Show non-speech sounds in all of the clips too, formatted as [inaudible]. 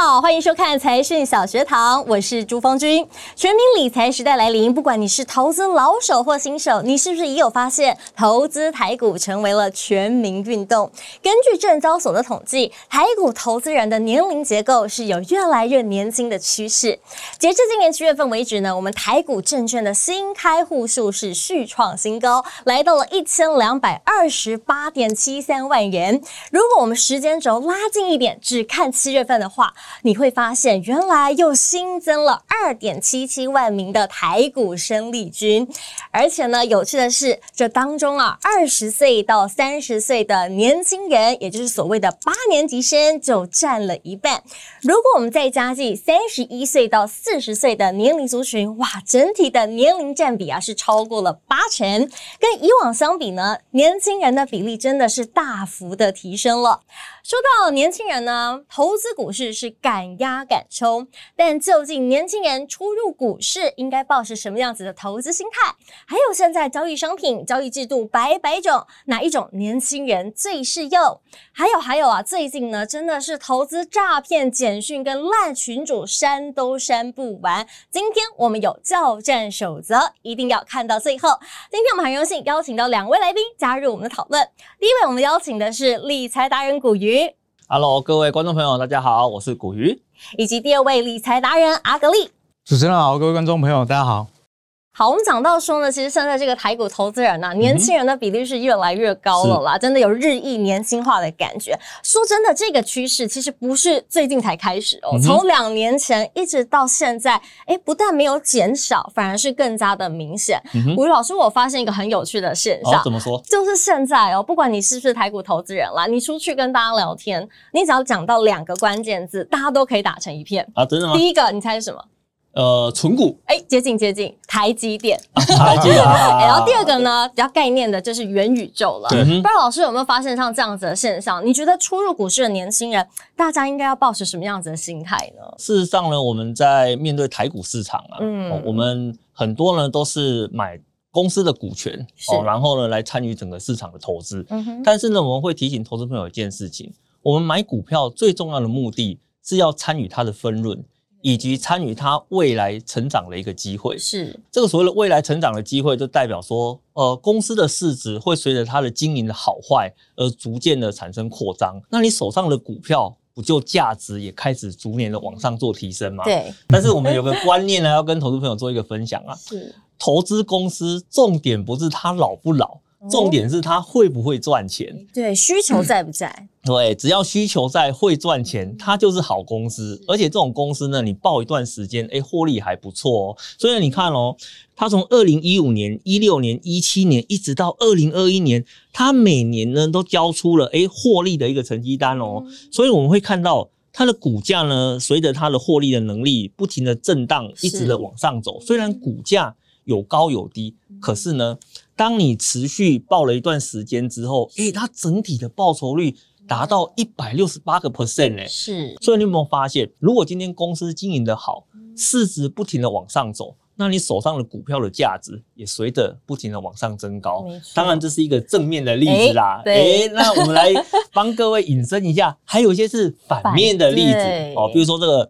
好，欢迎收看财讯小学堂，我是朱芳君。全民理财时代来临，不管你是投资老手或新手，你是不是也有发现，投资台股成为了全民运动？根据证交所的统计，台股投资人的年龄结构是有越来越年轻的趋势。截至今年七月份为止呢，我们台股证券的新开户数是续创新高，来到了一千两百二十八点七三万人。如果我们时间轴拉近一点，只看七月份的话，你会发现，原来又新增了二点七七万名的台股生力军，而且呢，有趣的是，这当中啊，二十岁到三十岁的年轻人，也就是所谓的八年级生，就占了一半。如果我们再加计三十一岁到四十岁的年龄族群，哇，整体的年龄占比啊，是超过了八成。跟以往相比呢，年轻人的比例真的是大幅的提升了。说到年轻人呢，投资股市是敢压敢冲，但究竟年轻人初入股市应该抱持什么样子的投资心态？还有现在交易商品、交易制度百百种，哪一种年轻人最适用？还有还有啊，最近呢真的是投资诈骗简讯跟烂群主删都删不完。今天我们有教战守则，一定要看到最后。今天我们很荣幸邀请到两位来宾加入我们的讨论。第一位我们邀请的是理财达人古鱼。Hello，各位观众朋友，大家好，我是古鱼，以及第二位理财达人阿格力。主持人好，各位观众朋友，大家好。好，我们讲到说呢，其实现在这个台股投资人呢、啊，年轻人的比例是越来越高了啦，真的有日益年轻化的感觉。说真的，这个趋势其实不是最近才开始哦，从两年前一直到现在，哎，不但没有减少，反而是更加的明显。古鱼老师，我发现一个很有趣的现象，怎么说？就是现在哦，不管你是不是台股投资人啦，你出去跟大家聊天，你只要讲到两个关键字，大家都可以打成一片啊，真的吗？第一个，你猜是什么？呃，存股，哎，接近接近，台积电，台积电。[laughs] 然后第二个呢，比较概念的就是元宇宙了。不知道老师有没有发现像这样子的现象？你觉得初入股市的年轻人，大家应该要抱持什么样子的心态呢？事实上呢，我们在面对台股市场啊，嗯，我们很多呢都是买公司的股权哦，然后呢来参与整个市场的投资。嗯哼。但是呢，我们会提醒投资朋友一件事情：我们买股票最重要的目的是要参与它的分润。以及参与它未来成长的一个机会，是这个所谓的未来成长的机会，就代表说，呃，公司的市值会随着它的经营的好坏而逐渐的产生扩张。那你手上的股票不就价值也开始逐年的往上做提升吗？对。但是我们有个观念呢，要跟投资朋友做一个分享啊，[laughs] 是投资公司重点不是它老不老。重点是它会不会赚钱？对，需求在不在？嗯，对，只要需求在，会赚钱，它就是好公司。而且这种公司呢，你报一段时间，哎，获利还不错哦。所以你看哦，它从二零一五年、一六年、一七年，一直到二零二一年，它每年呢都交出了哎获利的一个成绩单哦。所以我们会看到它的股价呢，随着它的获利的能力不停的震荡，一直的往上走。虽然股价有高有低，可是呢。当你持续报了一段时间之后，诶、欸，它整体的报酬率达到一百六十八个 percent 诶，是。所以你有没有发现，如果今天公司经营的好，市值不停的往上走，那你手上的股票的价值也随着不停的往上增高。当然这是一个正面的例子啦。诶、欸欸，那我们来帮各位引申一下，还有一些是反面的例子 [laughs] 哦，比如说这个。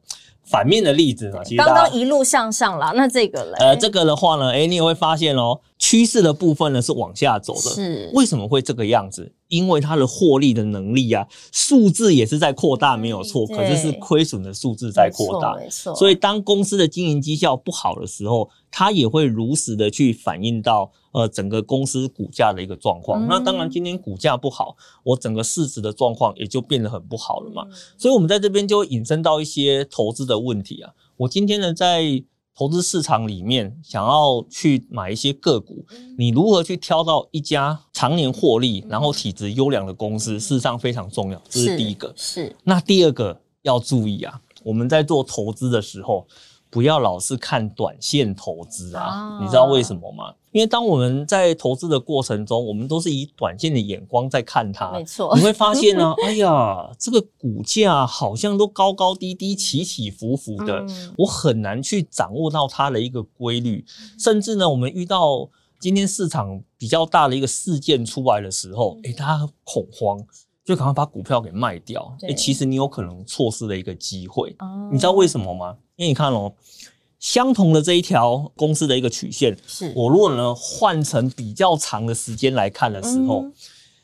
反面的例子呢，其实刚刚一路向上了，那这个嘞？呃，这个的话呢，哎，你也会发现哦，趋势的部分呢是往下走的。是，为什么会这个样子？因为它的获利的能力啊，数字也是在扩大，没有错。可是是亏损的数字在扩大，没错。所以当公司的经营绩效不好的时候，它也会如实的去反映到呃整个公司股价的一个状况。嗯。那当然，今天股价不好，我整个市值的状况也就变得很不好了嘛。嗯。所以我们在这边就会引申到一些投资的问题啊。我今天呢在。投资市场里面想要去买一些个股，你如何去挑到一家常年获利，然后体质优良的公司，事实上非常重要。这是第一个。是。是。那第二个要注意啊，我们在做投资的时候，不要老是看短线投资啊，啊，你知道为什么吗？因为当我们在投资的过程中，我们都是以短线的眼光在看它。没错，你会发现呢、啊，[laughs] 哎呀，这个股价好像都高高低低、起起伏伏的，嗯、我很难去掌握到它的一个规律。甚至呢，我们遇到今天市场比较大的一个事件出来的时候，哎，大家恐慌。就赶快把股票给卖掉。哎、欸，其实你有可能错失了一个机会。哦，你知道为什么吗？因为你看哦，相同的这一条公司的一个曲线，是我如果呢换成比较长的时间来看的时候，嗯、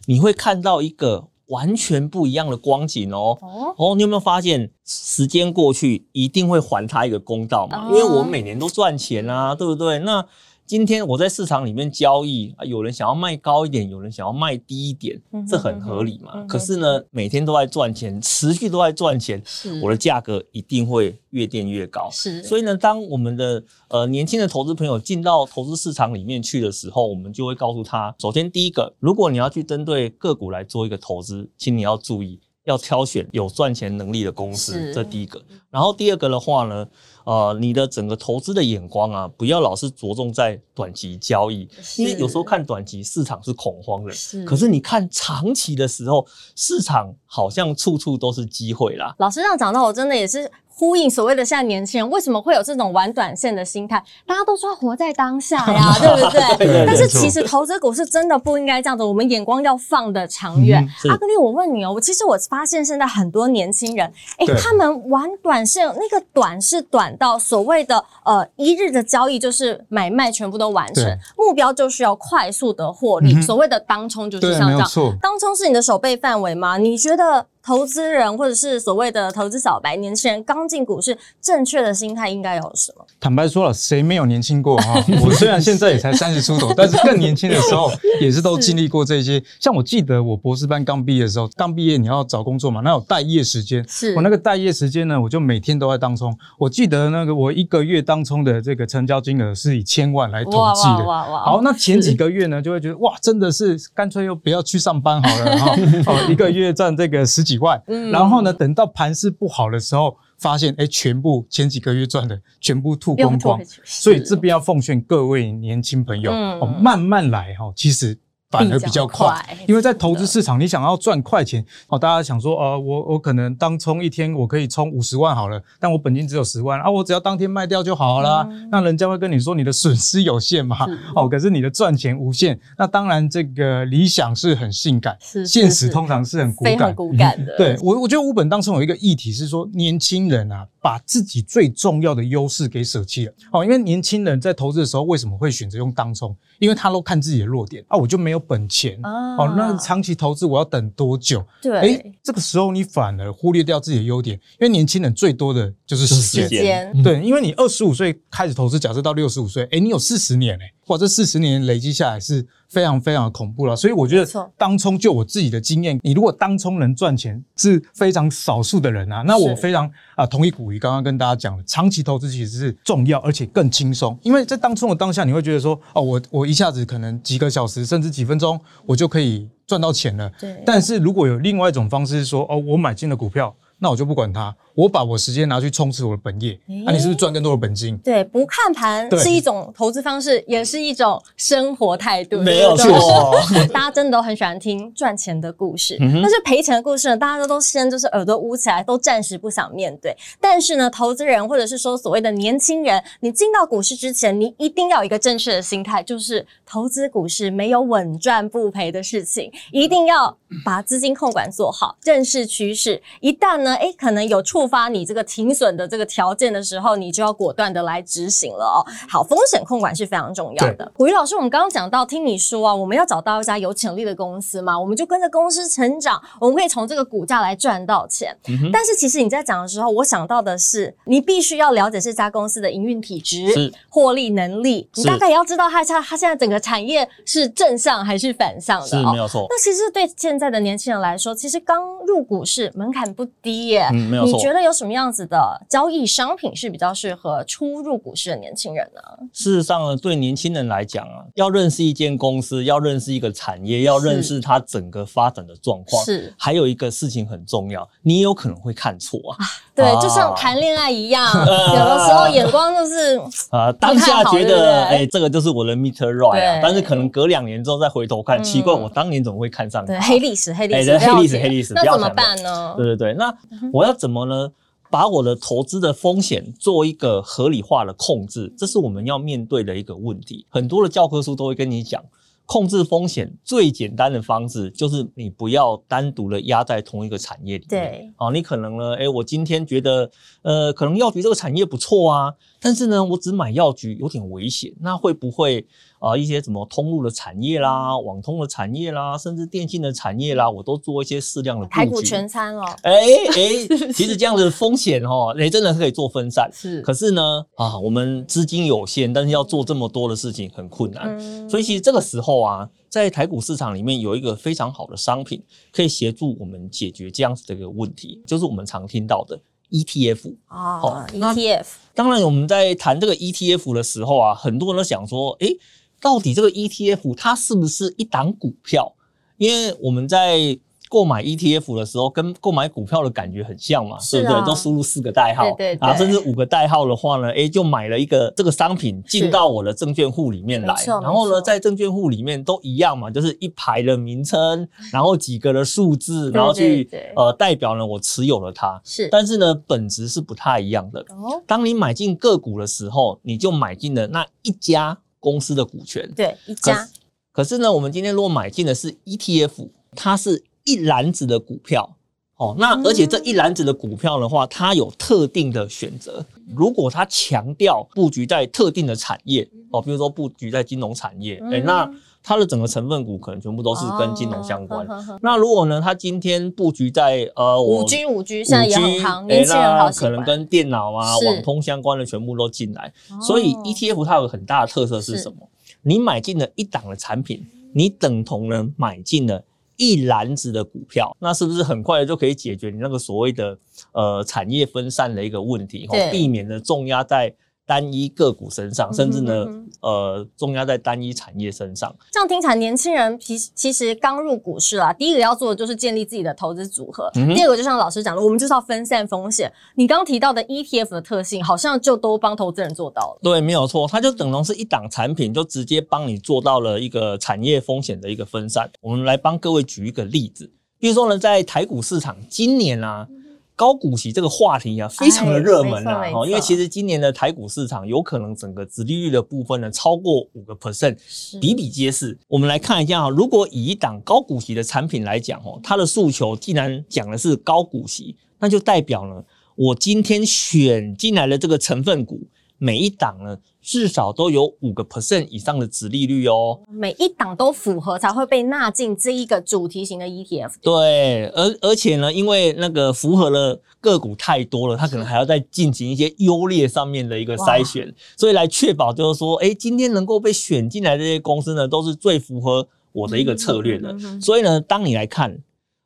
你会看到一个完全不一样的光景哦。哦，哦，你有没有发现时间过去一定会还他一个公道嘛？哦、因为我们每年都赚钱啊，对不对？那今天我在市场里面交易啊，有人想要卖高一点，有人想要卖低一点，这很合理嘛。可是呢，每天都在赚钱，持续都在赚钱，我的价格一定会越垫越高。是，所以呢，当我们的呃年轻的投资朋友进到投资市场里面去的时候，我们就会告诉他：首先，第一个，如果你要去针对个股来做一个投资，请你要注意，要挑选有赚钱能力的公司，这第一个。然后第二个的话呢，呃，你的整个投资的眼光啊，不要老是着重在短期交易，因为有时候看短期市场是恐慌的，是。可是你看长期的时候，市场好像处处都是机会啦。老师这样讲到，我真的也是。呼应所谓的现在年轻人为什么会有这种玩短线的心态？大家都说活在当下呀，[laughs] 对不对？对对对，但是其实投资股是真的不应该这样子，我们眼光要放得长远。嗯、阿格力，我问你哦，我其实我发现现在很多年轻人，哎、欸，他们玩短线，那个短是短到所谓的呃一日的交易就是买卖全部都完成，目标就是要快速的获利。嗯、所谓的当冲就是像这样，当冲是你的手背范围吗？你觉得？投资人或者是所谓的投资小白，年轻人刚进股市，正确的心态应该有什么？坦白说了，谁没有年轻过哈？[laughs] 我虽然现在也才三十出头，[laughs] 但是更年轻的时候也是都经历过这些。像我记得我博士班刚毕业的时候，刚毕业你要找工作嘛，那有待业时间。是我那个待业时间呢，我就每天都在当冲。我记得那个我一个月当冲的这个成交金额是以千万来统计的。哇哇哇！好，那前几个月呢，就会觉得哇，真的是干脆又不要去上班好了哈。[laughs] 哦，一个月赚这个十几万。嗯。然后呢，等到盘势不好的时候，发现哎，全部前几个月赚的全部吐光光。所以这边要奉劝各位年轻朋友，嗯、哦，慢慢来哈。其实。反而比较快，因为在投资市场，你想要赚快钱哦，大家想说，呃，我我可能当冲一天我可以冲五十万好了，但我本金只有十万啊，我只要当天卖掉就好了，嗯、那人家会跟你说你的损失有限嘛，哦，可是你的赚钱无限，那当然这个理想是很性感，现实通常是很骨感，骨感的。对我，我觉得五本当中有一个议题是说，年轻人啊，把自己最重要的优势给舍弃了哦，因为年轻人在投资的时候为什么会选择用当冲？因为他都看自己的弱点啊，我就没有本钱。哦、啊，那长期投资我要等多久？对，哎，这个时候你反而忽略掉自己的优点，因为年轻人最多的就是时间。嗯、对，因为你二十五岁开始投资，假设到六十五岁，哎，你有四十年诶，哇，这四十年累积下来是非常非常的恐怖了。所以我觉得当冲就我自己的经验，你如果当冲能赚钱是非常少数的人啊。那我非常啊同意古鱼刚刚跟大家讲的，长期投资其实是重要而且更轻松，因为在当冲的当下，你会觉得说，哦，我我一下子可能几个小时甚至几分钟，我就可以赚到钱了。对。但是如果有另外一种方式是说，哦，我买进了股票。那我就不管它，我把我时间拿去充实我的本业。那、欸啊、你是不是赚更多的本金？对，不看盘是一种投资方式，也是一种生活态度。没有错，[laughs] 大家真的都很喜欢听赚钱的故事，但是赔钱的故事呢，大家都都先就是耳朵捂起来，都暂时不想面对。但是呢，投资人或者是说所谓的年轻人，你进到股市之前，你一定要有一个正确的心态，就是投资股市没有稳赚不赔的事情，一定要把资金控管做好，认识趋势。一旦呢，哎，可能有触发你这个停损的这个条件的时候，你就要果断的来执行了哦。好，风险控管是非常重要的。古玉老师，我们刚刚讲到，听你说啊，我们要找到一家有潜力的公司嘛，我们就跟着公司成长，我们可以从这个股价来赚到钱。嗯、但是其实你在讲的时候，我想到的是，你必须要了解这家公司的营运体质、获利能力，你大概也要知道它它它现在整个产业是正向还是反向的、哦。是没有错。那其实对现在的年轻人来说，其实刚入股市门槛不低耶。嗯，没有错。你觉得有什么样子的交易商品是比较适合初入股市的年轻人呢？事实上呢，对年轻人来讲啊，要认识一间公司，要认识一个产业，要认识它整个发展的状况。是，还有一个事情很重要，你有可能会看错啊，啊。对，就像谈恋爱一样，啊、有的时候眼光就是 [laughs] 啊，当下觉得哎、欸，这个就是我的 Mr. Right 啊，但是可能隔两年之后再回头看，嗯、奇怪，我当年怎么会看上？对，黑历史，黑历史，欸、黑历史，黑历史，那怎么办呢？对对对，那我要怎么呢？把我的投资的风险做一个合理化的控制，这是我们要面对的一个问题。很多的教科书都会跟你讲，控制风险最简单的方式就是你不要单独的压在同一个产业里面。对，啊，你可能呢，哎，我今天觉得，呃，可能药局这个产业不错啊，但是呢，我只买药局有点危险，那会不会啊、呃，一些什么通路的产业啦、网通的产业啦，甚至电信的产业啦，我都做一些适量的布局。台股全餐哦。哎哎，其实这样子的风险哦，[laughs] 哎，真的是可以做分散。是。可是呢，啊，我们资金有限，但是要做这么多的事情很困难。嗯。所以其实这个时候啊，在台股市场里面有一个非常好的商品，可以协助我们解决这样子的一个问题，就是我们常听到的 ETF 啊。哦，ETF。当然，我们在谈这个 ETF 的时候啊，很多人都想说，诶，到底这个 ETF 它是不是一档股票？因为我们在购买 ETF 的时候，跟购买股票的感觉很像嘛，是啊、对不对？都输入四个代号，对对啊，甚至五个代号的话呢，诶，就买了一个这个商品进到我的证券户里面来，然后呢，在证券户里面都一样嘛，就是一排的名称，[laughs] 然后几个的数字，然后去呃代表呢我持有了它，是，但是呢本质是不太一样的。哦，当你买进个股的时候，你就买进了那一家公司的股权，对，一家。可是呢，我们今天如果买进的是 ETF，它是。一篮子的股票，哦，那而且这一篮子的股票的话，它有特定的选择。如果它强调布局在特定的产业，哦，比如说布局在金融产业，诶、欸，那它的整个成分股可能全部都是跟金融相关。哦、那如果呢，它今天布局在呃五 G 五 G 现在也很夯，年轻人好，可能跟电脑啊、网通相关的全部都进来。所以 ETF 它有个很大的特色是什么？你买进了一档的产品，你等同呢买进了。一篮子的股票，那是不是很快的就可以解决你那个所谓的呃产业分散的一个问题？哈，避免了重压在。单一个股身上，甚至呢，嗯、呃，重压在单一产业身上。这样听起来，年轻人其实其实刚入股市啊，第一个要做的就是建立自己的投资组合。嗯、第二个，就像老师讲的，我们就是要分散风险。你刚刚提到的 ETF 的特性，好像就都帮投资人做到了。对，没有错，它就等同是一档产品，就直接帮你做到了一个产业风险的一个分散。我们来帮各位举一个例子，比如说呢，在台股市场，今年啊。高股息这个话题啊，非常的热门啊，哦，因为其实今年的台股市场有可能整个殖利率的部分呢，超过五个 percent，比比皆是。我们来看一下啊，如果以一档高股息的产品来讲哦，它的诉求既然讲的是高股息，那就代表呢我今天选进来的这个成分股。每一档呢，至少都有五个 percent 以上的殖利率哦。每一档都符合才会被纳进这一个主题型的 ETF。对，而而且呢，因为那个符合了个股太多了，它可能还要再进行一些优劣上面的一个筛选，所以来确保就是说，哎，今天能够被选进来的这些公司呢，都是最符合我的一个策略的。所以呢，当你来看。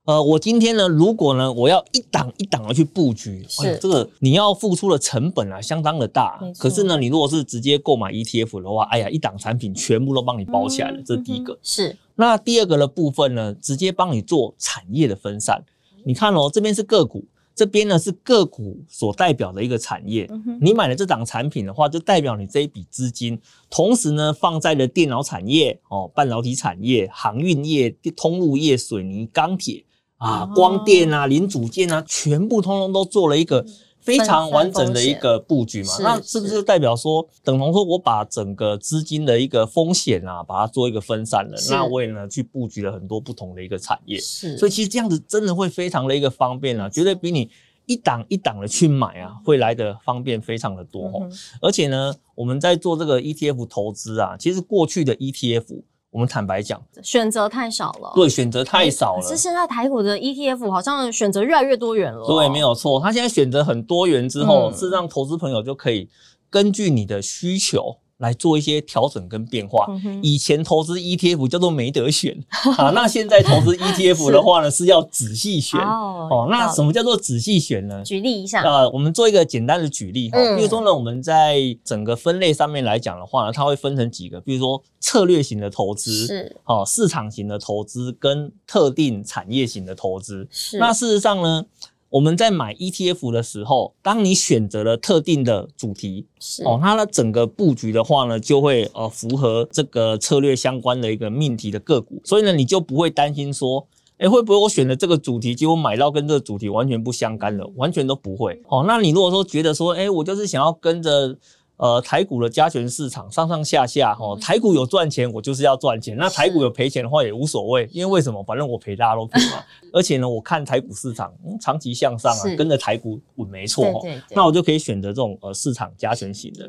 呃，我今天呢，如果呢，我要一档一档的去布局，是、哎、这个你要付出的成本啊，相当的大。可是呢，你如果是直接购买 ETF 的话，哎呀，一档产品全部都帮你包起来了，嗯、这是第一个。是。那第二个的部分呢，直接帮你做产业的分散。你看哦，这边是个股，这边呢是个股所代表的一个产业。嗯、你买了这档产品的话，就代表你这一笔资金，同时呢放在了电脑产业、哦，半导体产业、航运业、通路业、水泥、钢铁。啊，光电啊，零组件啊，全部通通都做了一个非常完整的一个布局嘛。那是不是就代表说，等同说我把整个资金的一个风险啊，把它做一个分散了？那我也呢去布局了很多不同的一个产业。是，所以其实这样子真的会非常的一个方便啊，绝对比你一档一档的去买啊，会来得方便非常的多哦。而且呢，我们在做这个 ETF 投资啊，其实过去的 ETF。我们坦白讲，选择太少了。对，选择太少了。可是现在台股的 ETF 好像选择越来越多元了。对，没有错。它现在选择很多元之后，是让投资朋友就可以根据你的需求。来做一些调整跟变化。以前投资 ETF 叫做没得选啊，那现在投资 ETF [laughs] 的话呢，是要仔细选哦。那什么叫做仔细选呢？举例一下。呃，我们做一个简单的举例哈。比如说呢，我们在整个分类上面来讲的话呢，它会分成几个，比如说策略型的投资是哦，市场型的投资跟特定产业型的投资。是。那事实上呢？我们在买 ETF 的时候，当你选择了特定的主题，是哦，它的整个布局的话呢，就会呃符合这个策略相关的一个命题的个股，所以呢，你就不会担心说，诶，会不会我选的这个主题，结果买到跟这个主题完全不相干的，完全都不会。哦，那你如果说觉得说，诶，我就是想要跟着呃，台股的加权市场上上下下，哈，台股有赚钱，我就是要赚钱。那台股有赔钱的话也无所谓，因为为什么？反正我赔大家都赔嘛。[laughs] 而且呢，我看台股市场，嗯，长期向上啊，跟着台股稳没错哈。那我就可以选择这种呃市场加权型的。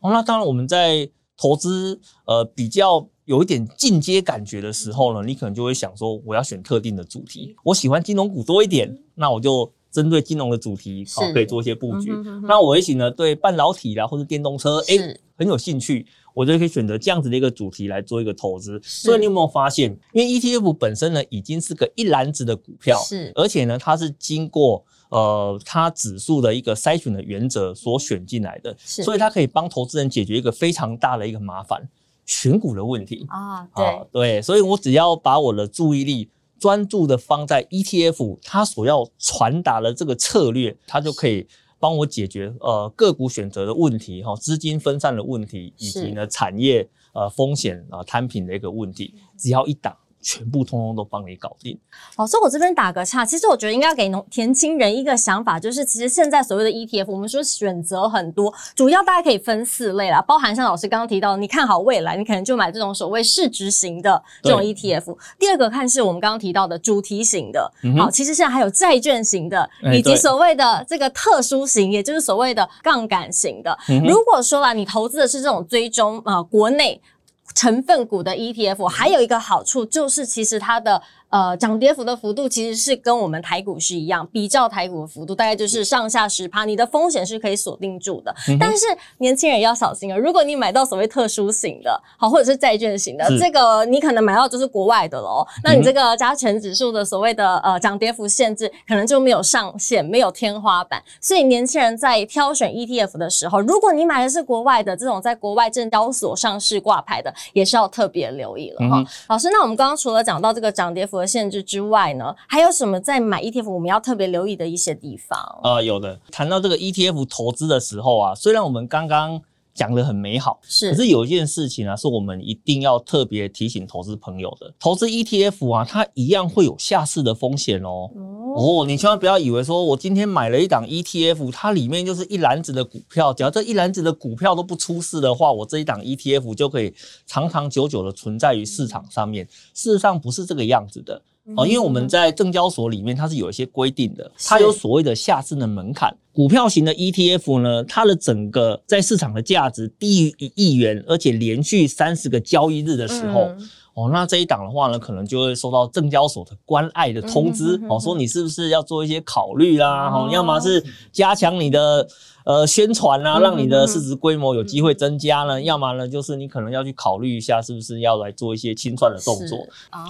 哦，那当然我们在投资呃比较有一点进阶感觉的时候呢，你可能就会想说，我要选特定的主题，我喜欢金融股多一点，那我就。针对金融的主题，好，可以做一些布局。嗯、哼哼，那我也许呢，对半导体啦或者电动车，诶、欸，很有兴趣，我就可以选择这样子的一个主题来做一个投资。所以你有没有发现，因为 ETF 本身呢，已经是个一篮子的股票，是，而且呢，它是经过呃它指数的一个筛选的原则所选进来的，是，所以它可以帮投资人解决一个非常大的一个麻烦，选股的问题。啊，对。啊，对，所以我只要把我的注意力。专注的放在 ETF，它所要传达的这个策略，它就可以帮我解决呃个股选择的问题哈，资金分散的问题，以及呢产业呃风险啊摊平的一个问题，只要一档。全部通通都帮你搞定。老师，我这边打个岔，其实我觉得应该要给农田青人一个想法，就是其实现在所谓的 ETF，我们说选择很多，主要大家可以分四类啦，包含像老师刚刚提到，你看好未来，你可能就买这种所谓市值型的这种 ETF。第二个看是我们刚刚提到的主题型的，嗯、好，其实现在还有债券型的，以及所谓的这个特殊型，也就是所谓的杠杆型的。嗯、如果说啦，你投资的是这种追踪呃国内成分股的 ETF，还有一个好处就是，其实它的。呃，涨跌幅的幅度其实是跟我们台股是一样，比较台股的幅度大概就是上下十趴，你的风险是可以锁定住的。嗯、但是年轻人要小心啊，如果你买到所谓特殊型的，好或者是债券型的，这个你可能买到就是国外的喽。那你这个加权指数的所谓的呃涨跌幅限制，可能就没有上限，没有天花板。所以年轻人在挑选 ETF 的时候，如果你买的是国外的这种在国外证交所上市挂牌的，也是要特别留意了哈、嗯。老师，那我们刚刚除了讲到这个涨跌幅。限制之外呢，还有什么在买 ETF 我们要特别留意的一些地方？呃，有的。谈到这个 ETF 投资的时候啊，虽然我们刚刚讲得很美好，是，可是有一件事情啊，是我们一定要特别提醒投资朋友的。投资 ETF 啊，它一样会有下市的风险哦。哦，你千万不要以为说我今天买了一档 ETF，它里面就是一篮子的股票，只要这一篮子的股票都不出事的话，我这一档 ETF 就可以长长久久的存在于市场上面。事实上不是这个样子的哦，因为我们在证交所里面它是有一些规定的，它有所谓的下市的门槛。股票型的 ETF 呢，它的整个在市场的价值低于一亿元，而且连续三十个交易日的时候。嗯哦，那这一档的话呢，可能就会收到证交所的关爱的通知，哦，说你是不是要做一些考虑啦？哦，要么是加强你的呃宣传啊，让你的市值规模有机会增加呢；要么呢，就是你可能要去考虑一下，是不是要来做一些清算的动作。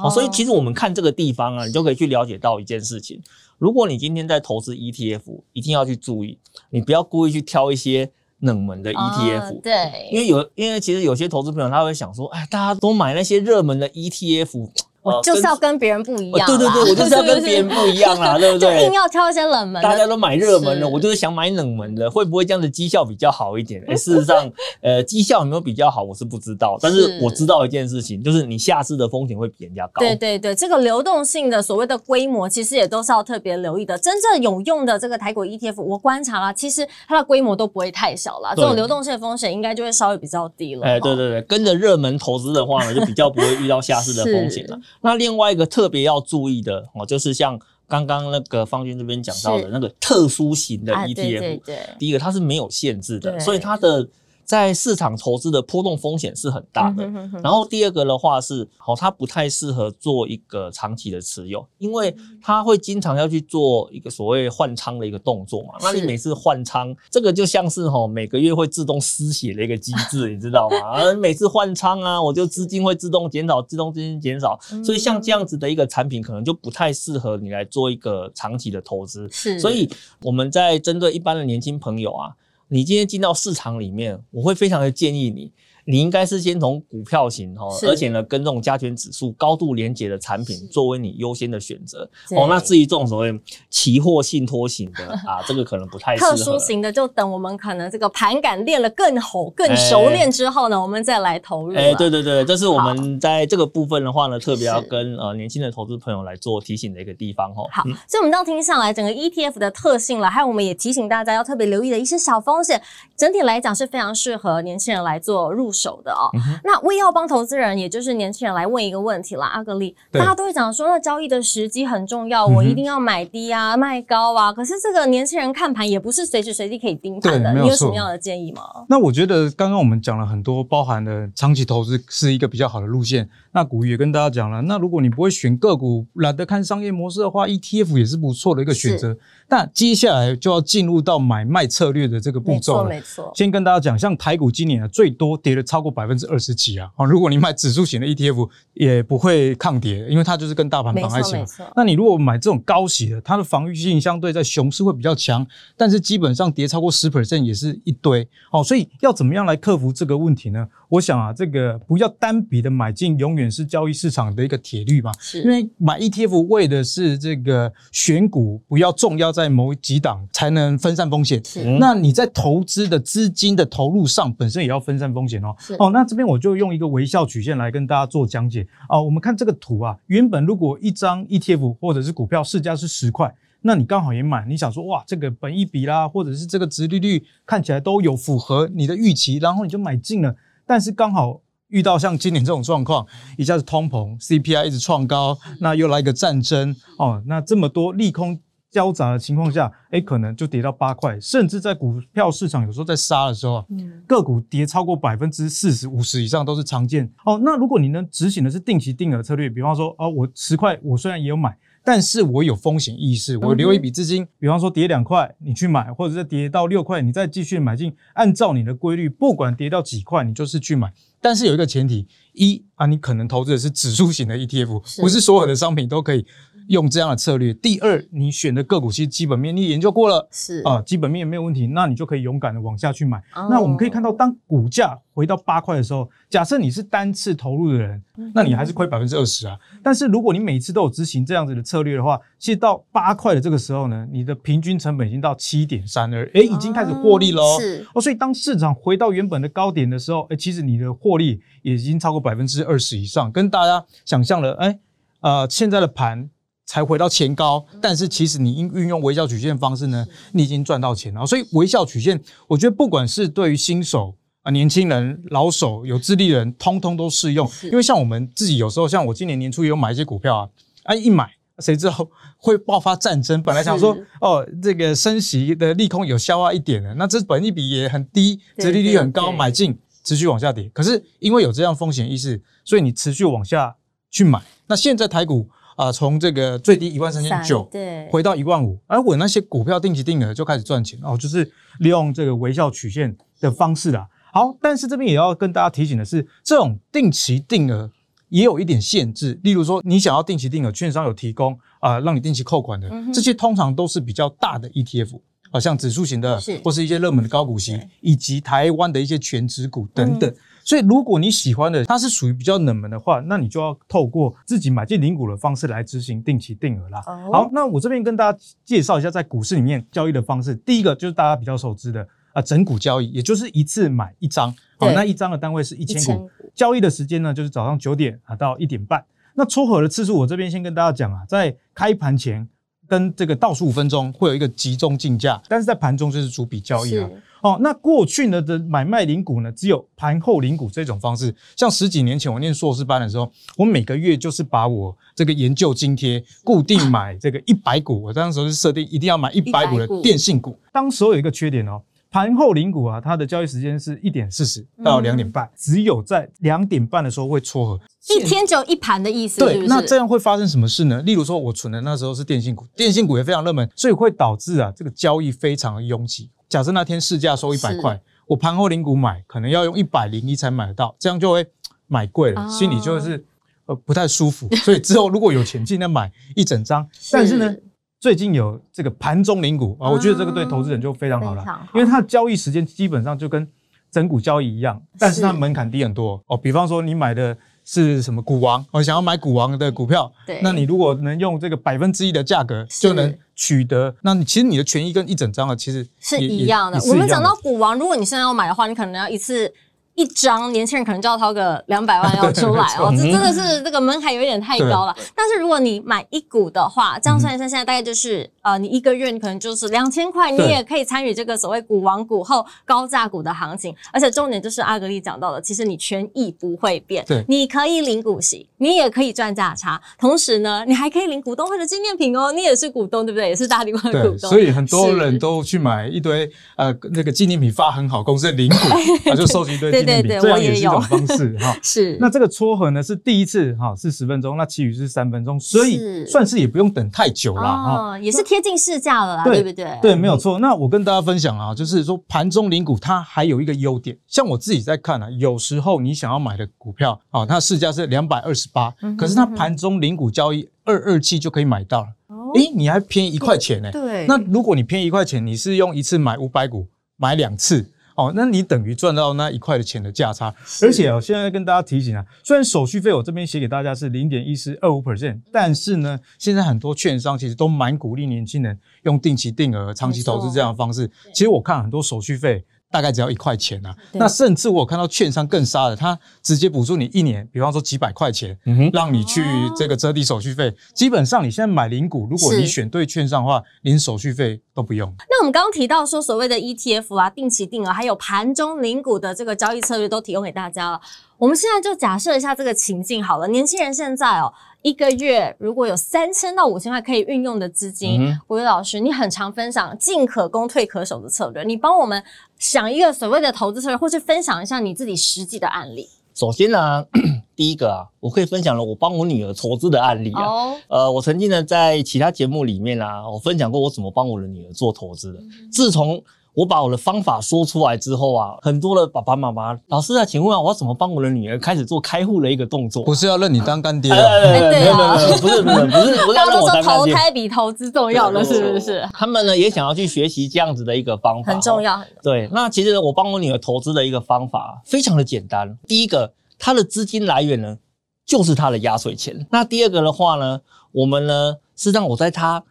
哦，所以其实我们看这个地方啊，你就可以去了解到一件事情：如果你今天在投资 ETF，一定要去注意，你不要故意去挑一些。冷门的 ETF，、uh, 对，因为有，因为其实有些投资朋友他会想说，哎，大家都买那些热门的 ETF。我就是要跟别人不一样，对对对，我就是要跟别人不一样啦，[laughs] 对不对？就硬要挑一些冷门的，大家都买热门的，我就是想买冷门的，会不会这样的绩效比较好一点？哎，事实上，呃，绩效有没有比较好，我是不知道，但是我知道一件事情，就是你下市的风险会比人家高。对对对，这个流动性的所谓的规模，其实也都是要特别留意的。真正有用的这个台股 ETF，我观察了，其实它的规模都不会太小了，这种流动性的风险应该就会稍微比较低了。哎，对对对，跟着热门投资的话呢，就比较不会遇到下市的风险 [laughs] 了。那另外一个。特别要注意的哦，就是像刚刚那个方军这边讲到的那个特殊型的 ETF，对对对，第一个它是没有限制的，所以它的。在市场投资的波动风险是很大的。然后第二个的话是，好，它不太适合做一个长期的持有，因为它会经常要去做一个所谓换仓的一个动作嘛。那你每次换仓，这个就像是哈每个月会自动失血的一个机制，你知道吗？[laughs] 啊，每次换仓啊，我就资金会自动减少，自动资金减少。所以像这样子的一个产品，可能就不太适合你来做一个长期的投资。是，所以我们在针对一般的年轻朋友啊。你今天进到市场里面，我会非常的建议你，你应该是先从股票型哈，而且呢，跟这种加权指数高度连结的产品作为你优先的选择哦。那至于这种所谓期货信托型的 [laughs] 啊，这个可能不太适合。特殊型的就等我们可能这个盘感练了更好、更熟练之后呢，我们再来投入。哎，对对对，这是我们在这个部分的话呢，特别要跟呃年轻的投资朋友来做提醒的一个地方哦。好，所以我们到听下来，整个 ETF 的特性了，还有我们也提醒大家要特别留意的一些小风险，整体来讲是非常适合年轻人来做入手的哦。嗯、那我也要帮投资人，也就是年轻人来问一个问题啦，阿格力，大家都会讲说，那交易的时机很重要，我一定要买低啊，卖高啊。可是这个年轻人看盘也不是随时随地可以盯盘的，你有什么样的建议吗？那我觉得刚刚我们讲了很多，包含了长期投资是一个比较好的路线。那古鱼也跟大家讲了，那如果你不会选个股，懒得看商业模式的话，ETF 也是不错的一个选择。那接下来就要进入到买卖策略的这个步骤了。没错，没错。先跟大家讲，像台股今年啊，最多跌了超过百分之二十几啊。哦如果你买指数型的 ETF，也不会抗跌，因为它就是跟大盘绑在一起。那你如果买这种高息的，它的防御性相对在熊市会比较强，但是基本上跌超过十 percent 也是一堆。哦，所以要怎么样来克服这个问题呢？我想啊，这个不要单笔的买进，永远是交易市场的一个铁律嘛。是，因为买 ETF 为的是这个选股，不要重要在某几档，才能分散风险。是，那你在投资的资金的投入上，本身也要分散风险哦。是，哦，那这边我就用一个微笑曲线来跟大家做讲解啊。我们看这个图啊，原本如果一张 ETF 或者是股票市价是十块，那你刚好也买，你想说哇，这个本益比啦，或者是这个值利率看起来都有符合你的预期，然后你就买进了。但是刚好遇到像今年这种状况，一下子通膨，CPI 一直创高，那又来一个战争哦，那这么多利空交杂的情况下，哎，可能就跌到八块，甚至在股票市场有时候在杀的时候，个股跌超过百分之四十、五十以上都是常见哦。那如果你能执行的是定期定额策略，比方说哦，我十块，我虽然也有买。但是我有风险意识，我留一笔资金，比方说跌两块你去买，或者是跌到六块你再继续买进，按照你的规律，不管跌到几块你就是去买。但是有一个前提，一啊，你可能投资的是指数型的 ETF，不是所有的商品都可以。用这样的策略。第二，你选的个股其实基本面你研究过了，是啊，基本面也没有问题，那你就可以勇敢的往下去买。哦、那我们可以看到，当股价回到八块的时候，假设你是单次投入的人，那你还是亏百分之二十啊。但是如果你每次都有执行这样子的策略的话，其实到八块的这个时候呢，你的平均成本已经到七点三二，诶，已经开始获利了。是哦，所以当市场回到原本的高点的时候，诶，其实你的获利也已经超过百分之二十以上，跟大家想象了，哎，呃，现在的盘。才回到前高，但是其实你应运用微笑曲线的方式呢，你已经赚到钱了。所以微笑曲线，我觉得不管是对于新手啊、年轻人、老手、有资历的人，通通都适用。因为像我们自己有时候，像我今年年初也有买一些股票啊，啊一买，谁知道会爆发战争？本来想说哦，这个升息的利空有消化一点了，那这本益比也很低，折利率很高，买进持续往下跌。可是因为有这样风险意识，所以你持续往下去买。那现在台股。啊，从这个最低一万三千九，对，回到一万五，而我那些股票定期定额就开始赚钱哦，就是利用这个微笑曲线的方式啦。好，但是这边也要跟大家提醒的是，这种定期定额也有一点限制，例如说你想要定期定额，券商有提供啊，让你定期扣款的，这些通常都是比较大的 ETF，好，像指数型的，或是一些热门的高股息，以及台湾的一些权值股等等。所以，如果你喜欢的它是属于比较冷门的话，那你就要透过自己买进零股的方式来执行定期定额啦。好，那我这边跟大家介绍一下在股市里面交易的方式。第一个就是大家比较熟知的啊，整股交易，也就是一次买一张，好，那一张的单位是一千股，交易的时间呢就是早上九点啊到一点半。那撮合的次数，我这边先跟大家讲啊，在开盘前跟这个倒数五分钟会有一个集中竞价，但是在盘中就是逐笔交易啊。哦，那过去呢的买卖零股呢，只有盘后零股这种方式。像十几年前我念硕士班的时候，我每个月就是把我这个研究津贴固定买这个一百股，我当时是设定一定要买一百股的电信股。当时有一个缺点哦，盘后零股啊，它的交易时间是一点四十到两点半，只有在两点半的时候会撮合。一天只有一盘的意思？对，那这样会发生什么事呢？例如说，我存的那时候是电信股，电信股也非常热门，所以会导致啊这个交易非常的拥挤。假设那天市价收一百块，我盘后零股买，可能要用一百零一才买得到，这样就会买贵了，心里就是呃不太舒服。所以之后如果有钱，尽量买一整张。但是呢，最近有这个盘中零股啊，我觉得这个对投资人就非常好了，因为它的交易时间基本上就跟整股交易一样，但是它门槛低很多哦。比方说你买的是什么股王，我想要买股王的股票，对，那你如果能用这个百分之一的价格就能取得，那你其实你的权益跟一整张的其实是一样的。我们讲到股王，如果你现在要买的话，你可能要一次。一张年轻人可能就要掏个两百万要出来 [laughs] 哦，这真的是这个门槛有点太高了。但是如果你买一股的话，这样算一算，现在大概就是呃，你一个月你可能就是两千块，你也可以参与这个所谓股王股后高价股的行情。而且重点就是阿格丽讲到的，其实你权益不会变，对，你可以领股息，你也可以赚价差，同时呢，你还可以领股东会的纪念品哦，你也是股东对不对？也是大立光的股东。所以很多人都去买一堆呃那个纪念品发很好公司的领股，[laughs] 他就收集一堆。对对对，这样也是一种方式 [laughs] 哈。是，那这个撮合呢是第一次哈，是十分钟，那其余是三分钟，所以算是也不用等太久了哈，也是贴近市价了啦，对不对？对，没有错。那我跟大家分享啊，就是说盘中领股它还有一个优点，像我自己在看啊，有时候你想要买的股票啊，它市价是两百二十八，可是它盘中领股交易二二七就可以买到了，诶，你还便宜一块钱呢。对，那如果你便宜一块钱，你是用一次买五百股，买两次。哦，那你等于赚到那一块的钱的价差，而且哦，现在跟大家提醒啊，虽然手续费我这边写给大家是零点一四二五 percent，但是呢，现在很多券商其实都蛮鼓励年轻人用定期定额、长期投资这样的方式。其实我看很多手续费。大概只要一块钱啊，那甚至我看到券商更杀的，他直接补助你一年，比方说几百块钱，嗯哼，让你去这个折抵手续费。基本上你现在买零股，如果你选对券商的话，连手续费都不用。那我们刚刚提到说，所谓的 ETF 啊，定期定额，还有盘中零股的这个交易策略，都提供给大家了。我们现在就假设一下这个情境好了，年轻人现在哦。一个月如果有三千到五千块可以运用的资金，国维、嗯、哼老师，你很常分享进可攻退可守的策略，你帮我们想一个所谓的投资策略，或是分享一下你自己实际的案例。首先呢、啊，[clears throat] 第一个啊，我可以分享了我帮我女儿投资的案例啊。哦、呃，我曾经呢在其他节目里面啊，我分享过我怎么帮我的女儿做投资的。自从我把我的方法说出来之后啊，很多的爸爸妈妈，老师啊，请问啊，我要怎么帮我的女儿开始做开户的一个动作？不是要认你当干爹？对对对，没有没有，不是不是不是，不是。大家都说投胎比投资重要了，是不是？他们呢也想要去学习这样子的一个方法，很重要。对，那其实我帮我女儿投资的一个方法非常的简单。第一个，她的资金来源呢就是她的压岁钱。那第二个的话呢，我们呢是让我在她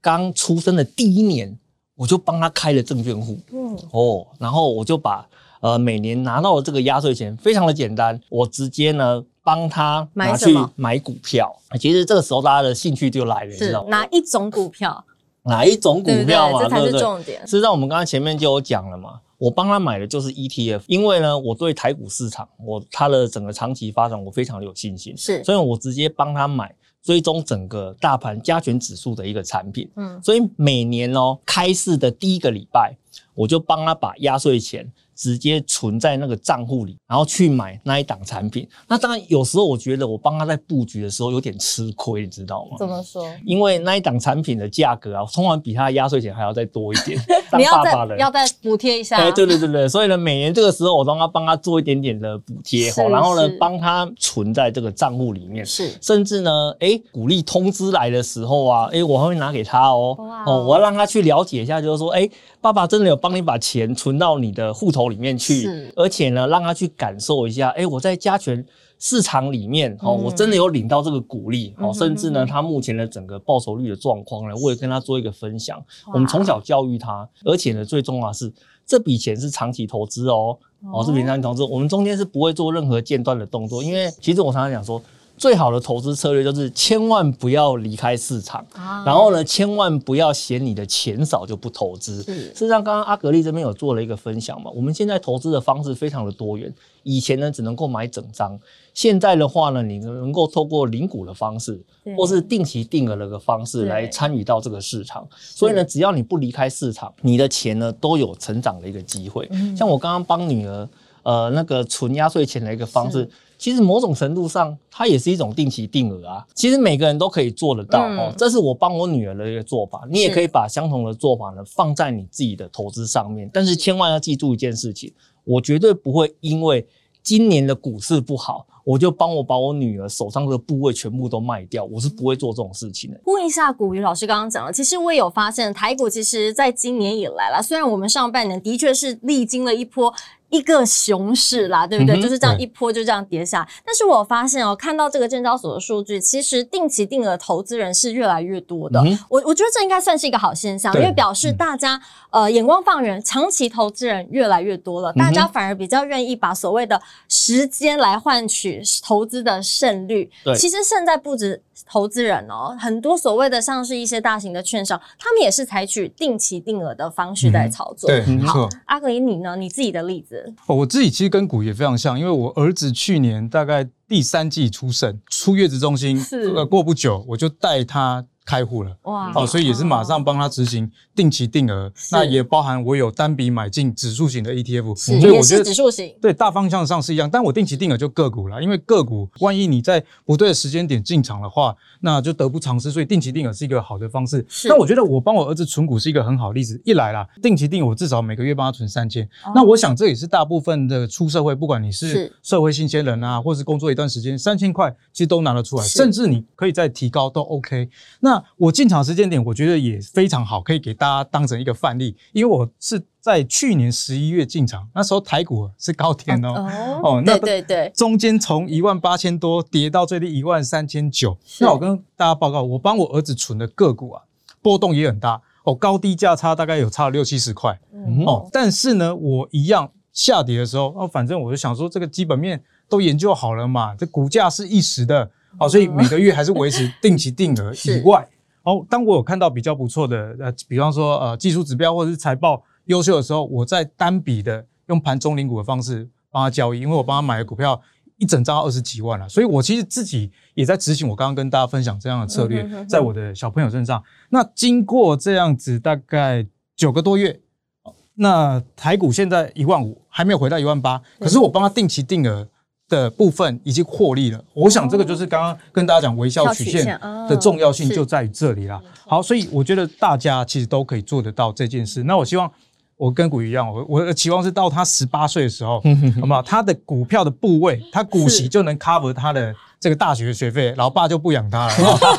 刚出生的第一年。我就帮他开了证券户，嗯，哦，然后我就把呃每年拿到的这个压岁钱，非常的简单，我直接呢帮他拿去买股票。其实这个时候大家的兴趣就来了，知道吗？哪一种股票？哪一种股票嘛？对对对，这才是重点。实际上我们刚刚前面就有讲了嘛，我帮他买的就是 ETF，因为呢我对台股市场，我它的整个长期发展我非常的有信心，是，所以我直接帮他买。追踪整个大盘加权指数的一个产品，嗯，所以每年哦开市的第一个礼拜，我就帮他把压岁钱。直接存在那个账户里，然后去买那一档产品。那当然，有时候我觉得我帮他在布局的时候有点吃亏，你知道吗？怎么说？因为那一档产品的价格啊，通常比他的压岁钱还要再多一点。[laughs] 你要再要再补贴一下。哎，对对对对，所以呢，每年这个时候我都要帮他做一点点的补贴，然后呢，帮他存在这个账户里面。是，甚至呢，哎，鼓励通知来的时候啊，哎，我还会拿给他哦。哦，我要让他去了解一下，就是说，哎，爸爸真的有帮你把钱存到你的户头。里面去，而且呢，让他去感受一下，哎、欸，我在加权市场里面，哦、嗯，我真的有领到这个鼓励，哦、嗯，甚至呢，他目前的整个报酬率的状况呢，我也跟他做一个分享。我们从小教育他，而且呢，最重要的是这笔钱是长期投资哦，哦，是平常投资，我们中间是不会做任何间断的动作，因为其实我常常讲说。最好的投资策略就是千万不要离开市场，啊、然后呢，千万不要嫌你的钱少就不投资。事实上，刚刚阿格力这边有做了一个分享嘛，我们现在投资的方式非常的多元。以前呢，只能够买整张，现在的话呢，你能够透过领股的方式，或是定期定额的个方式来参与到这个市场。所以呢，只要你不离开市场，你的钱呢都有成长的一个机会。嗯、像我刚刚帮女儿呃那个存压岁钱的一个方式。其实某种程度上，它也是一种定期定额啊。其实每个人都可以做得到哦。这是我帮我女儿的一个做法，你也可以把相同的做法呢放在你自己的投资上面。但是千万要记住一件事情，我绝对不会因为今年的股市不好，我就帮我把我女儿手上的部位全部都卖掉，我是不会做这种事情的。问一下古鱼老师刚刚讲了，其实我也有发现台股其实在今年以来啦，虽然我们上半年的确是历经了一波。一个熊市啦，对不对？嗯、就是这样一波就这样跌下。但是我发现哦，看到这个证交所的数据，其实定期定额投资人是越来越多的。嗯、我我觉得这应该算是一个好现象，因为表示大家、嗯、呃眼光放远，长期投资人越来越多了，大家反而比较愿意把所谓的时间来换取投资的胜率。对，其实现在不止投资人哦，很多所谓的像是一些大型的券商，他们也是采取定期定额的方式在操作。嗯、对，好，阿格里你呢？你自己的例子？哦我自己其实跟股也非常像，因为我儿子去年大概第三季出生，出月子中心，是呃过不久我就带他。开户了。哇，哦，所以也是马上帮他执行定期定额，那也包含我有单笔买进指数型的 ETF，所以我觉得指数型。对大方向上是一样，但我定期定额就个股了，因为个股万一你在不对的时间点进场的话，那就得不偿失，所以定期定额是一个好的方式。那我觉得我帮我儿子存股是一个很好的例子，一来啦，定期定额我至少每个月帮他存三千，那我想这也是大部分的出社会，不管你是社会新鲜人啊，或是工作一段时间，三千块其实都拿得出来，甚至你可以再提高都 OK。那我进场时间点，我觉得也非常好，可以给大家当成一个范例。因为我是在去年十一月进场，那时候台股是高点哦，哦，哦，那对对对，中间从一万八千多跌到最低一万三千九。那我跟大家报告，我帮我儿子存的个股啊，波动也很大哦，高低价差大概有差了六七十块哦。但是呢，我一样下跌的时候，哦，反正我就想说，这个基本面都研究好了嘛，这股价是一时的，哦，所以每个月还是维持定期定额 [laughs] 以外。哦，当我有看到比较不错的，呃，比方说呃技术指标或者是财报优秀的时候，我在单笔的用盘中领股的方式帮他交易，因为我帮他买的股票一整张二十几万了，所以我其实自己也在执行我刚刚跟大家分享这样的策略，在我的小朋友身上。那经过这样子大概九个多月，那台股现在一万五，还没有回到一万八，可是我帮他定期定额。的部分已经获利了，我想这个就是刚刚跟大家讲微笑曲线的重要性就在于这里啦。好，所以我觉得大家其实都可以做得到这件事。那我希望我跟股一样，我我的期望是到他十八岁的时候，好不好？他的股票的部位，他股息就能 cover 他的。这个大学学费，老爸就不养他了。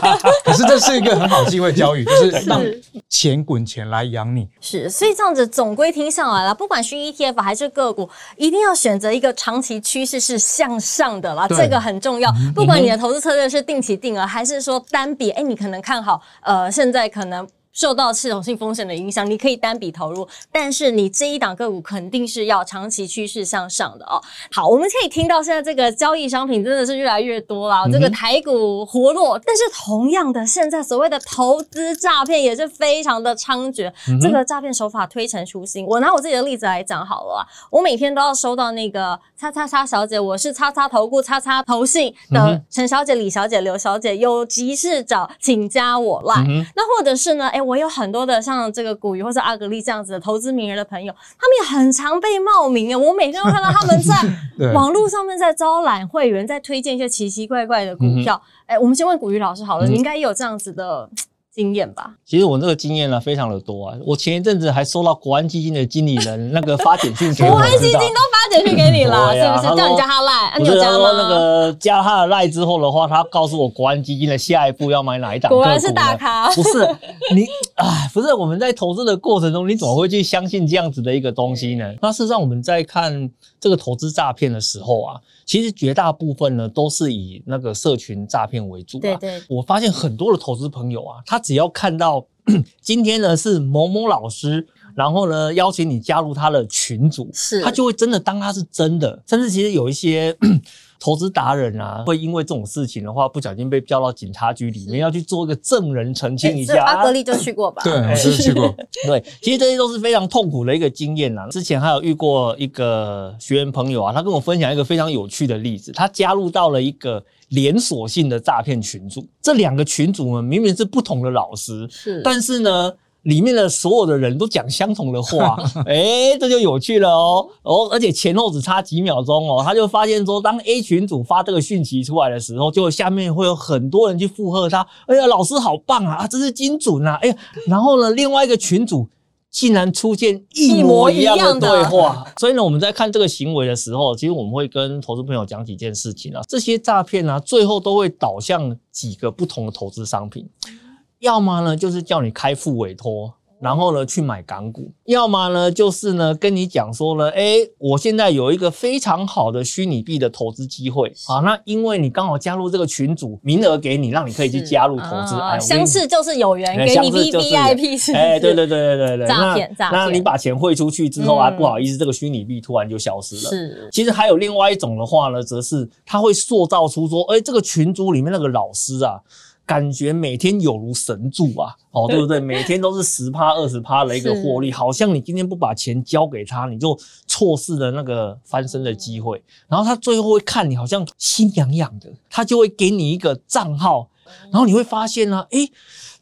[laughs] 可是这是一个很好的机会教育，就是让钱滚钱来养你。是，所以这样子总归听上来了，不管是 ETF 还是个股，一定要选择一个长期趋势是向上的啦，这个很重要。不管你的投资策略是定期定额，还是说单笔，哎，你可能看好，呃，现在可能。受到系统性风险的影响，你可以单笔投入，但是你这一档个股肯定是要长期趋势向上的哦。好，我们可以听到现在这个交易商品真的是越来越多了，嗯、这个台股活络，但是同样的，现在所谓的投资诈骗也是非常的猖獗，嗯、这个诈骗手法推陈出新。我拿我自己的例子来讲好了，我每天都要收到那个叉叉叉小姐，我是叉叉投顾叉叉投信的陈小姐、李小姐、刘小姐，有急事找，请加我 Line、嗯、那或者是呢，哎。我有很多的像这个古鱼或者阿格力这样子的投资名人的朋友，他们也很常被冒名啊。我每天都看到他们在 [laughs] 网络上面在招揽会员，在推荐一些奇奇怪怪的股票。哎、嗯欸，我们先问古鱼老师好了，嗯、你应该也有这样子的。经验吧，其实我这个经验呢非常的多啊。我前一阵子还收到国安基金的经理人那个发简讯，[laughs] 国安基金都发简讯给你了，是不是？叫你加他赖，啊、你有加吗？那个加他的赖之后的话，他告诉我国安基金的下一步要买哪一档。果然是大咖，不是你 [laughs] 哎？不是我们在投资的过程中，你怎么会去相信这样子的一个东西呢？那事实上我们在看这个投资诈骗的时候啊。其实绝大部分呢都是以那个社群诈骗为主啊。对对，我发现很多的投资朋友啊，他只要看到 [clears throat] 今天呢是某某老师，然后呢邀请你加入他的群组，是，他就会真的当他是真的，甚至其实有一些。投资达人啊，会因为这种事情的话，不小心被叫到警察局里面，要去做一个证人澄清一下。阿格力就去过吧？对，[laughs] 我是去过。[laughs] 对，其实这些都是非常痛苦的一个经验啊。之前还有遇过一个学员朋友啊，他跟我分享一个非常有趣的例子，他加入到了一个连锁性的诈骗群组。这两个群组呢，明明是不同的老师，是，但是呢。里面的所有的人都讲相同的话，[laughs] 诶，这就有趣了哦哦，而且前后只差几秒钟哦，他就发现说，当 A 群组发这个讯息出来的时候，就下面会有很多人去附和他，哎呀，老师好棒啊，这是精准啊，哎呀，然后呢，另外一个群主竟然出现一模一样的对话。所以呢，我们在看这个行为的时候，其实我们会跟投资朋友讲几件事情啊。这些诈骗啊，最后都会导向几个不同的投资商品，要么呢就是叫你开付委托。然后呢，去买港股，要么呢，就是呢，跟你讲说呢，哎，我现在有一个非常好的虚拟币的投资机会，好，那因为你刚好加入这个群组，名额给你，让你可以去加入投资。啊、相似就是有缘，给你 VVIP 是。哎，对对对对对对，诈骗诈骗。那你把钱汇出去之后啊，不好意思，这个虚拟币突然就消失了。是。其实还有另外一种的话呢，则是他会塑造出说，哎，这个群组里面那个老师啊。感觉每天有如神助啊，哦，[laughs] 对不对？每天都是十趴、二十趴的一个获利，好像你今天不把钱交给他，你就错失了那个翻身的机会。然后他最后会看你好像心痒痒的，他就会给你一个账号，然后你会发现呢，诶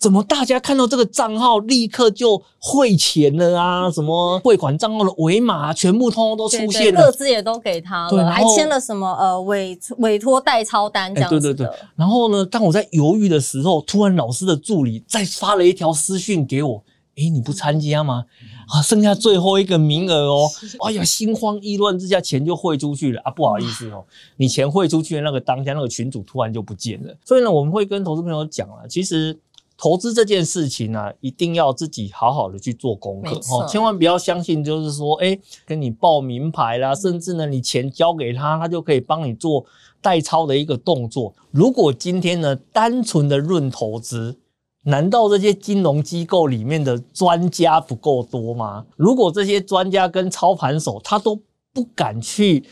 怎么大家看到这个账号立刻就汇钱了啊？什么汇款账号的尾码全部通通都出现了，各自也都给他了，还签了什么呃委委托代抄单这样子的。对对对。然后呢，当我在犹豫的时候，突然老师的助理再发了一条私讯给我：“哎你不参加吗？啊，剩下最后一个名额哦！”哎呀，心慌意乱之下，钱就汇出去了啊！不好意思哦，你钱汇出去的那个当下，那个群主突然就不见了。所以呢，我们会跟投资朋友讲了，其实。投资这件事情呢、啊，一定要自己好好的去做功课哦，千万不要相信，就是说，哎，跟你报名牌啦，甚至呢，你钱交给他，他就可以帮你做代操的一个动作。如果今天呢，单纯的论投资，难道这些金融机构里面的专家不够多吗？如果这些专家跟操盘手他都不敢去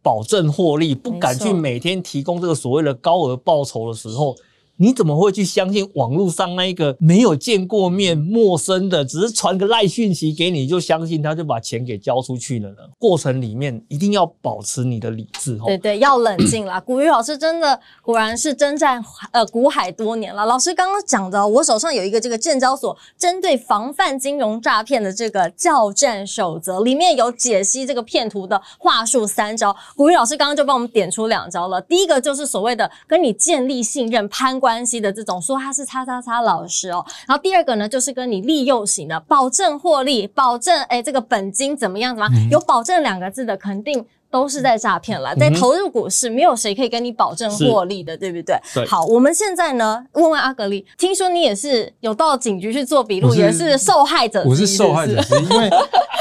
保证获利，不敢去每天提供这个所谓的高额报酬的时候，你怎么会去相信网络上那一个没有见过面、陌生的，只是传个赖讯息给你，就相信他就把钱给交出去了呢？过程里面一定要保持你的理智，对对，要冷静啦。股鱼老师真的果然是征战呃股海多年了。老师刚刚讲的，我手上有一个这个证交所针对防范金融诈骗的这个教战守则，里面有解析这个骗徒的话术三招。股鱼老师刚刚就帮我们点出两招了，第一个就是所谓的跟你建立信任、攀。关系的这种说他是叉叉叉老师哦，然后第二个呢就是跟你利诱型的，保证获利，保证哎这个本金怎么样怎么样，有保证两个字的肯定。都是在诈骗了，在投入股市，没有谁可以跟你保证获利的，对不对？对。好，我们现在呢，问问阿格力，听说你也是有到警局去做笔录，也是受害者。我是受害者，因为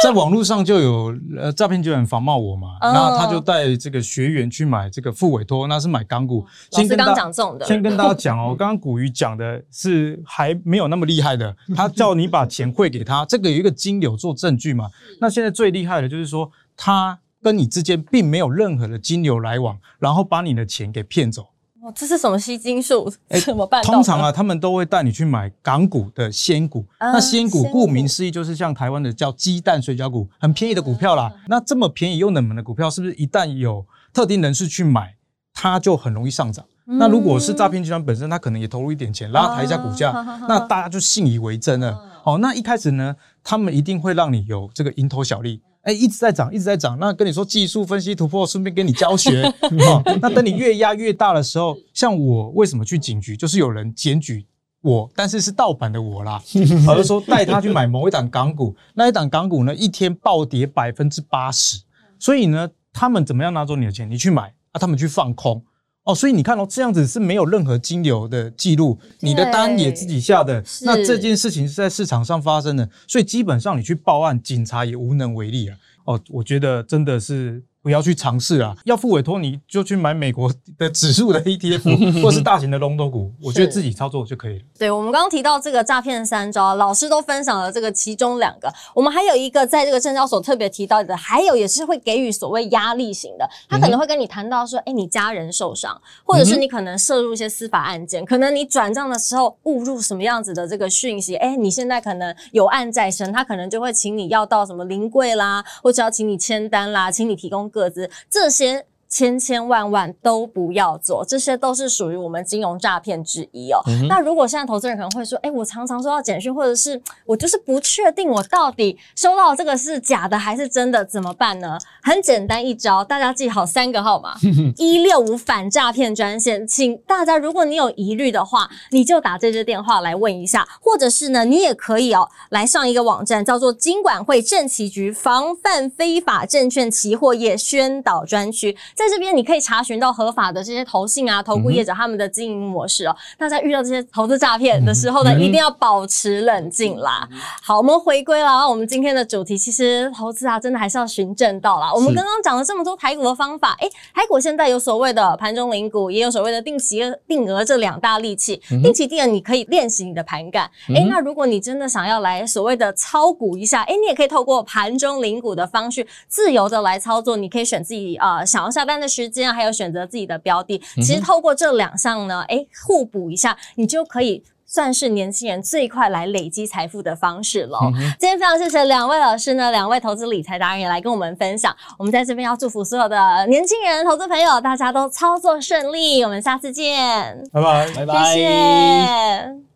在网络上就有呃诈骗集团仿冒我嘛，然后他就带这个学员去买这个副委托，那是买港股。老师刚讲中的，先跟大家讲哦，[laughs] 刚刚古鱼讲的是还没有那么厉害的，他叫你把钱汇给他，这个有一个金流做证据嘛。那现在最厉害的就是说他。跟你之间并没有任何的金流来往，然后把你的钱给骗走。哦，这是什么吸金术？怎么办？通常啊，他们都会带你去买港股的仙股。嗯、那仙股顾名思义就是像台湾的叫鸡蛋水饺股，很便宜的股票啦。嗯、那这么便宜又冷门的股票，是不是一旦有特定人士去买，它就很容易上涨？嗯、那如果是诈骗集团本身，他可能也投入一点钱拉抬一下股价，嗯、那大家就信以为真了。嗯、哦，那一开始呢，他们一定会让你有这个蝇头小利。哎，一直在涨，一直在涨。那跟你说技术分析突破，顺便跟你教学。哦，那等你越压越大的时候，像我为什么去警局，就是有人检举我，但是是盗版的我啦。而是说带他去买某一档港股，那一档港股呢，一天暴跌百分之八十。所以呢，他们怎么样拿走你的钱？你去买啊，他们去放空。哦，所以你看哦，这样子是没有任何金流的记录，你的单也自己下的，那这件事情是在市场上发生的，所以基本上你去报案，警察也无能为力啊。哦，我觉得真的是。不要去尝试啊！要付委托，你就去买美国的指数的 ETF，[laughs] 或是大型的龙头股，我觉得自己操作就可以了。对，我们刚刚提到这个诈骗三招，老师都分享了这个其中两个。我们还有一个在这个证交所特别提到的，还有也是会给予所谓压力型的，他可能会跟你谈到说，哎，你家人受伤，或者是你可能涉入一些司法案件，可能你转账的时候误入什么样子的这个讯息，哎，你现在可能有案在身，他可能就会请你要到什么临柜啦，或者要请你签单啦，请你提供各自这些千千万万都不要做，这些都是属于我们金融诈骗之一哦。嗯、那如果现在投资人可能会说，哎，我常常收到简讯，或者是我就是不确定我到底收到这个是假的还是真的，怎么办呢？很简单一招，大家记好三个号码：一六五反诈骗专线。请大家，如果你有疑虑的话，你就打这支电话来问一下，或者是呢，你也可以哦来上一个网站，叫做金管会证期局防范非法证券期货业宣导专区。在这边你可以查询到合法的这些投信啊、投顾业者他们的经营模式哦。大家遇到这些投资诈骗的时候呢，一定要保持冷静啦。好，我们回归了，我们今天的主题其实投资啊，真的还是要循正道啦。我们刚刚讲了这么多台股的方法，哎，台股现在有所谓的盘中领股，也有所谓的定期定额这两大利器。定期定额你可以练习你的盘感，哎，那如果你真的想要来所谓的操股一下，哎，你也可以透过盘中领股的方式自由的来操作，你可以选自己啊、呃、想要下单的时间，还有选择自己的标的。其实透过这两项呢，诶，互补一下，你就可以算是年轻人最快来累积财富的方式了。今天非常谢谢两位老师呢，两位投资理财达人也来跟我们分享。我们在这边要祝福所有的年轻人、投资朋友，大家都操作顺利。我们下次见，拜拜，拜拜，谢谢。